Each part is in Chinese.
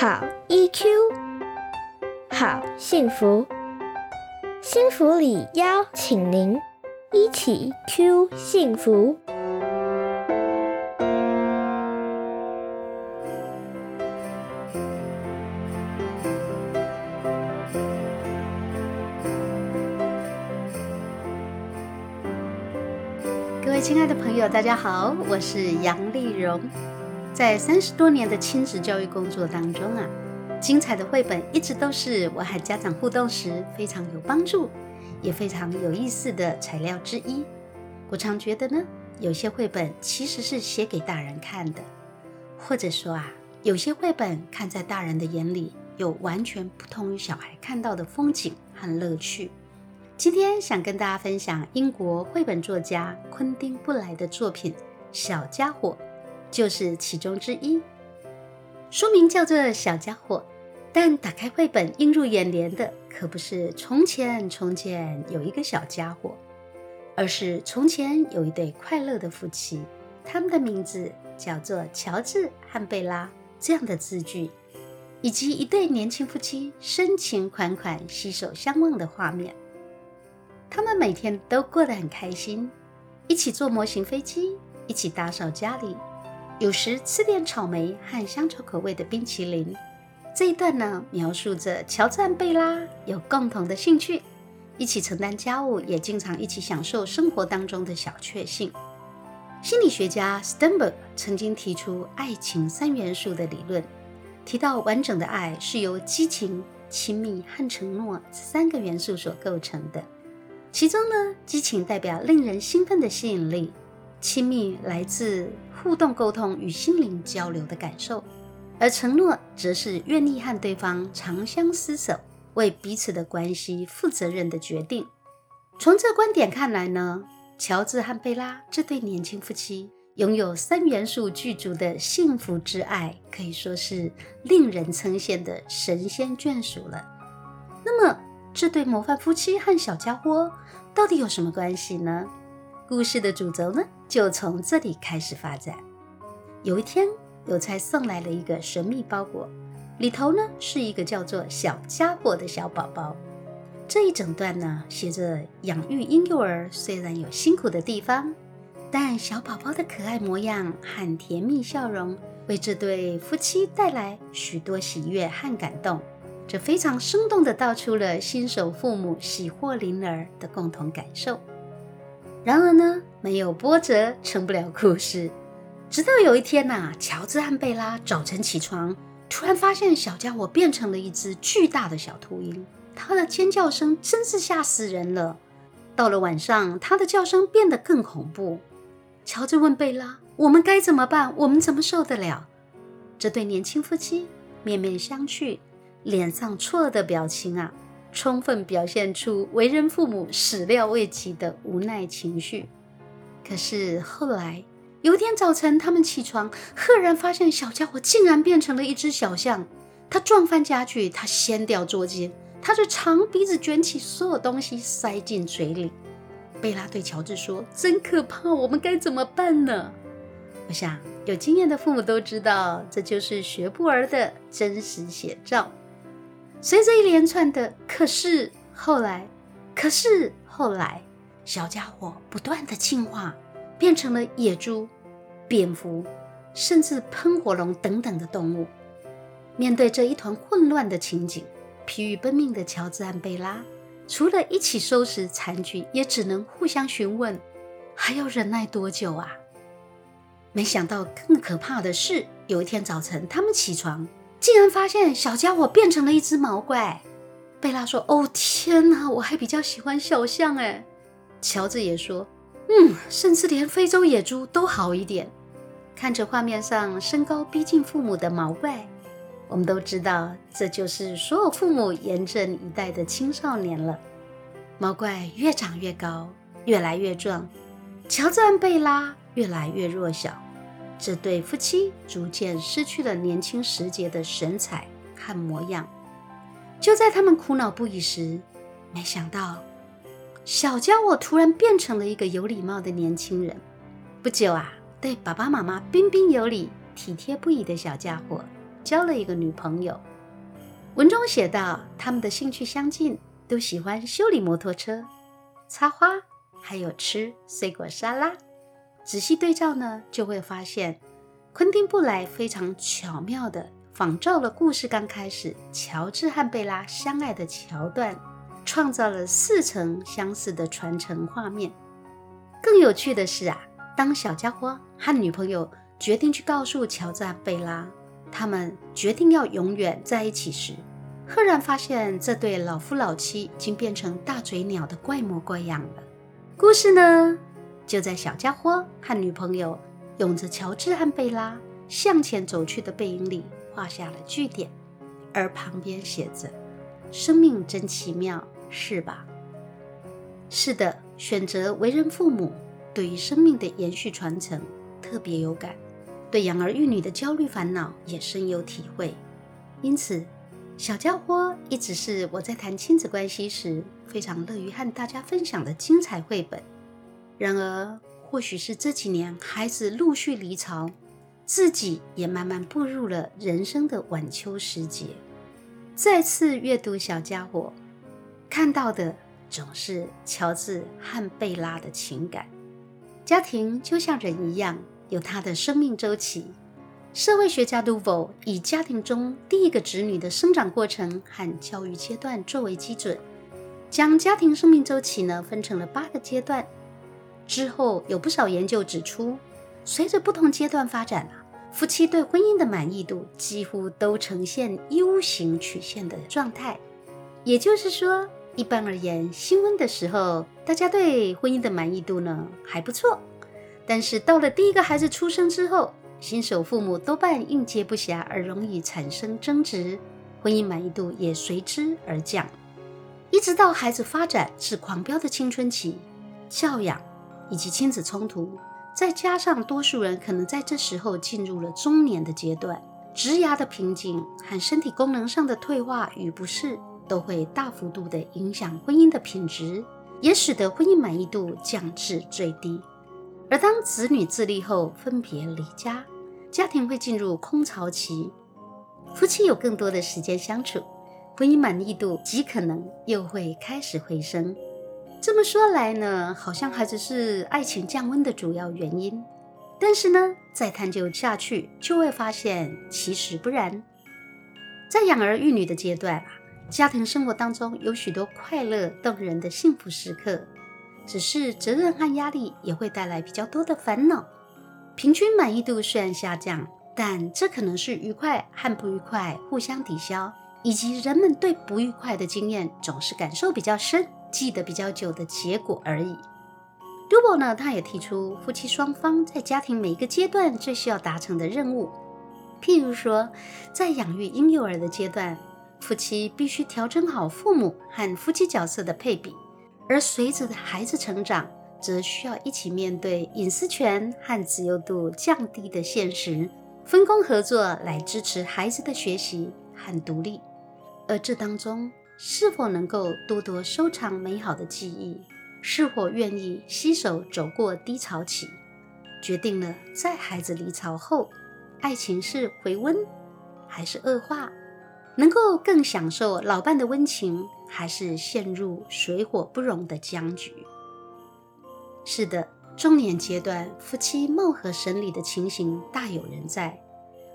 好 EQ，好幸福，幸福里邀请您一起 Q 幸福。各位亲爱的朋友，大家好，我是杨丽蓉。在三十多年的亲子教育工作当中啊，精彩的绘本一直都是我和家长互动时非常有帮助，也非常有意思的材料之一。我常觉得呢，有些绘本其实是写给大人看的，或者说啊，有些绘本看在大人的眼里，有完全不同于小孩看到的风景和乐趣。今天想跟大家分享英国绘本作家昆汀布莱的作品《小家伙》。就是其中之一。书名叫做《小家伙》，但打开绘本映入眼帘的可不是“从前从前有一个小家伙”，而是从前有一对快乐的夫妻，他们的名字叫做乔治和贝拉。这样的字句，以及一对年轻夫妻深情款款携手相望的画面。他们每天都过得很开心，一起坐模型飞机，一起打扫家里。有时吃点草莓和香草口味的冰淇淋。这一段呢，描述着乔治和贝拉有共同的兴趣，一起承担家务，也经常一起享受生活当中的小确幸。心理学家 Sternberg 曾经提出爱情三元素的理论，提到完整的爱是由激情、亲密和承诺三个元素所构成的。其中呢，激情代表令人兴奋的吸引力。亲密来自互动、沟通与心灵交流的感受，而承诺则是愿意和对方长相厮守，为彼此的关系负责任的决定。从这观点看来呢，乔治和贝拉这对年轻夫妻拥有三元素具足的幸福之爱，可以说是令人称羡的神仙眷属了。那么，这对模范夫妻和小家伙到底有什么关系呢？故事的主轴呢，就从这里开始发展。有一天，邮差送来了一个神秘包裹，里头呢是一个叫做小家伙的小宝宝。这一整段呢，写着养育婴幼儿虽然有辛苦的地方，但小宝宝的可爱模样和甜蜜笑容，为这对夫妻带来许多喜悦和感动。这非常生动地道出了新手父母喜获麟儿的共同感受。然而呢，没有波折成不了故事。直到有一天呐，乔治和贝拉早晨起床，突然发现小家伙变成了一只巨大的小秃鹰，它的尖叫声真是吓死人了。到了晚上，它的叫声变得更恐怖。乔治问贝拉：“我们该怎么办？我们怎么受得了？”这对年轻夫妻面面相觑，脸上错愕的表情啊。充分表现出为人父母始料未及的无奈情绪。可是后来有一天早晨，他们起床，赫然发现小家伙竟然变成了一只小象。他撞翻家具，他掀掉桌巾，他的长鼻子卷起所有东西塞进嘴里。贝拉对乔治说：“真可怕，我们该怎么办呢？”我想有经验的父母都知道，这就是学步儿的真实写照。随着一连串的“可是后来”，可是后来，小家伙不断的进化，变成了野猪、蝙蝠，甚至喷火龙等等的动物。面对这一团混乱的情景，疲于奔命的乔治和贝拉，除了一起收拾残局，也只能互相询问：还要忍耐多久啊？没想到更可怕的是，有一天早晨，他们起床。竟然发现小家伙变成了一只毛怪，贝拉说：“哦天哪，我还比较喜欢小象哎。”乔治也说：“嗯，甚至连非洲野猪都好一点。”看着画面上身高逼近父母的毛怪，我们都知道这就是所有父母严阵以待的青少年了。毛怪越长越高，越来越壮，乔治和贝拉越来越弱小。这对夫妻逐渐失去了年轻时节的神采和模样。就在他们苦恼不已时，没想到小家伙突然变成了一个有礼貌的年轻人。不久啊，对爸爸妈妈彬彬有礼、体贴不已的小家伙，交了一个女朋友。文中写道，他们的兴趣相近，都喜欢修理摩托车、插花，还有吃水果沙拉。仔细对照呢，就会发现昆汀·布莱非常巧妙地仿照了故事刚开始乔治和贝拉相爱的桥段，创造了似曾相识的传承画面。更有趣的是啊，当小家伙和女朋友决定去告诉乔治和贝拉，他们决定要永远在一起时，赫然发现这对老夫老妻已经变成大嘴鸟的怪模怪样了。故事呢？就在小家伙和女朋友拥着乔治和贝拉向前走去的背影里画下了句点，而旁边写着：“生命真奇妙，是吧？”是的，选择为人父母，对于生命的延续传承特别有感，对养儿育女的焦虑烦恼也深有体会。因此，小家伙一直是我在谈亲子关系时非常乐于和大家分享的精彩绘本。然而，或许是这几年孩子陆续离巢，自己也慢慢步入了人生的晚秋时节。再次阅读小家伙，看到的总是乔治和贝拉的情感。家庭就像人一样，有他的生命周期。社会学家杜佛以家庭中第一个子女的生长过程和教育阶段作为基准，将家庭生命周期呢分成了八个阶段。之后有不少研究指出，随着不同阶段发展啊，夫妻对婚姻的满意度几乎都呈现 U 型曲线的状态。也就是说，一般而言，新婚的时候，大家对婚姻的满意度呢还不错。但是到了第一个孩子出生之后，新手父母多半应接不暇，而容易产生争执，婚姻满意度也随之而降。一直到孩子发展至狂飙的青春期，教养。以及亲子冲突，再加上多数人可能在这时候进入了中年的阶段，职涯的瓶颈和身体功能上的退化与不适，都会大幅度的影响婚姻的品质，也使得婚姻满意度降至最低。而当子女自立后分别离家，家庭会进入空巢期，夫妻有更多的时间相处，婚姻满意度极可能又会开始回升。这么说来呢，好像孩子是爱情降温的主要原因。但是呢，再探究下去，就会发现其实不然。在养儿育女的阶段啊，家庭生活当中有许多快乐动人的幸福时刻，只是责任和压力也会带来比较多的烦恼。平均满意度虽然下降，但这可能是愉快和不愉快互相抵消，以及人们对不愉快的经验总是感受比较深。记得比较久的结果而已。杜博呢，他也提出夫妻双方在家庭每一个阶段最需要达成的任务，譬如说，在养育婴幼儿的阶段，夫妻必须调整好父母和夫妻角色的配比；而随着孩子成长，则需要一起面对隐私权和自由度降低的现实，分工合作来支持孩子的学习和独立。而这当中，是否能够多多收藏美好的记忆？是否愿意携手走过低潮期？决定了在孩子离巢后，爱情是回温还是恶化？能够更享受老伴的温情，还是陷入水火不容的僵局？是的，中年阶段夫妻貌合神离的情形大有人在。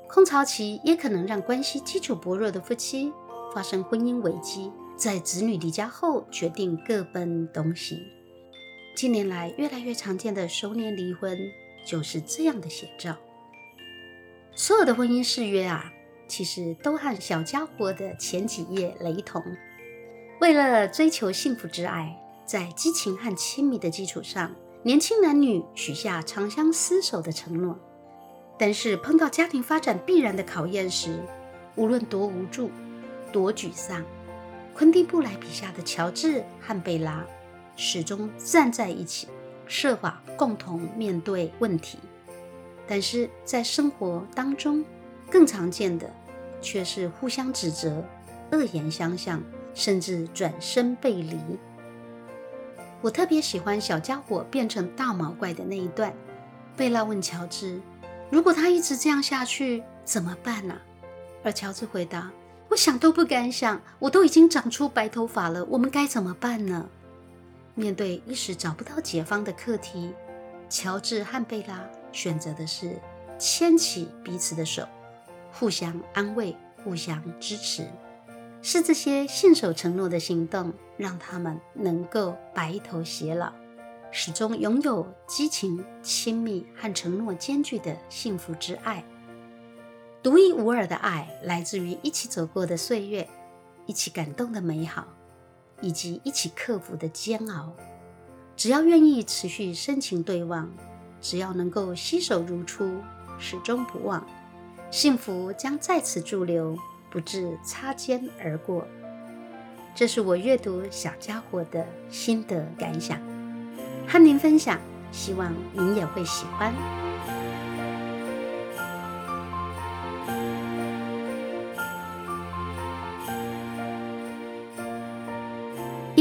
空巢期也可能让关系基础薄弱的夫妻。发生婚姻危机，在子女离家后决定各奔东西。近年来越来越常见的熟年离婚，就是这样的写照。所有的婚姻誓约啊，其实都和小家伙的前几页雷同。为了追求幸福之爱，在激情和亲密的基础上，年轻男女许下长相厮守的承诺。但是碰到家庭发展必然的考验时，无论多无助。多沮丧！昆汀·布莱笔下的乔治和贝拉始终站在一起，设法共同面对问题。但是在生活当中，更常见的却是互相指责、恶言相向，甚至转身背离。我特别喜欢小家伙变成大毛怪的那一段。贝拉问乔治：“如果他一直这样下去，怎么办呢？”而乔治回答：“我想都不敢想，我都已经长出白头发了，我们该怎么办呢？”面对一时找不到解方的课题，乔治和贝拉选择的是牵起彼此的手，互相安慰，互相支持。是这些信守承诺的行动，让他们能够白头偕老，始终拥有激情、亲密和承诺兼具的幸福之爱。独一无二的爱，来自于一起走过的岁月，一起感动的美好，以及一起克服的煎熬。只要愿意持续深情对望，只要能够携手如初，始终不忘，幸福将再次驻留，不致擦肩而过。这是我阅读小家伙的心得感想，和您分享，希望您也会喜欢。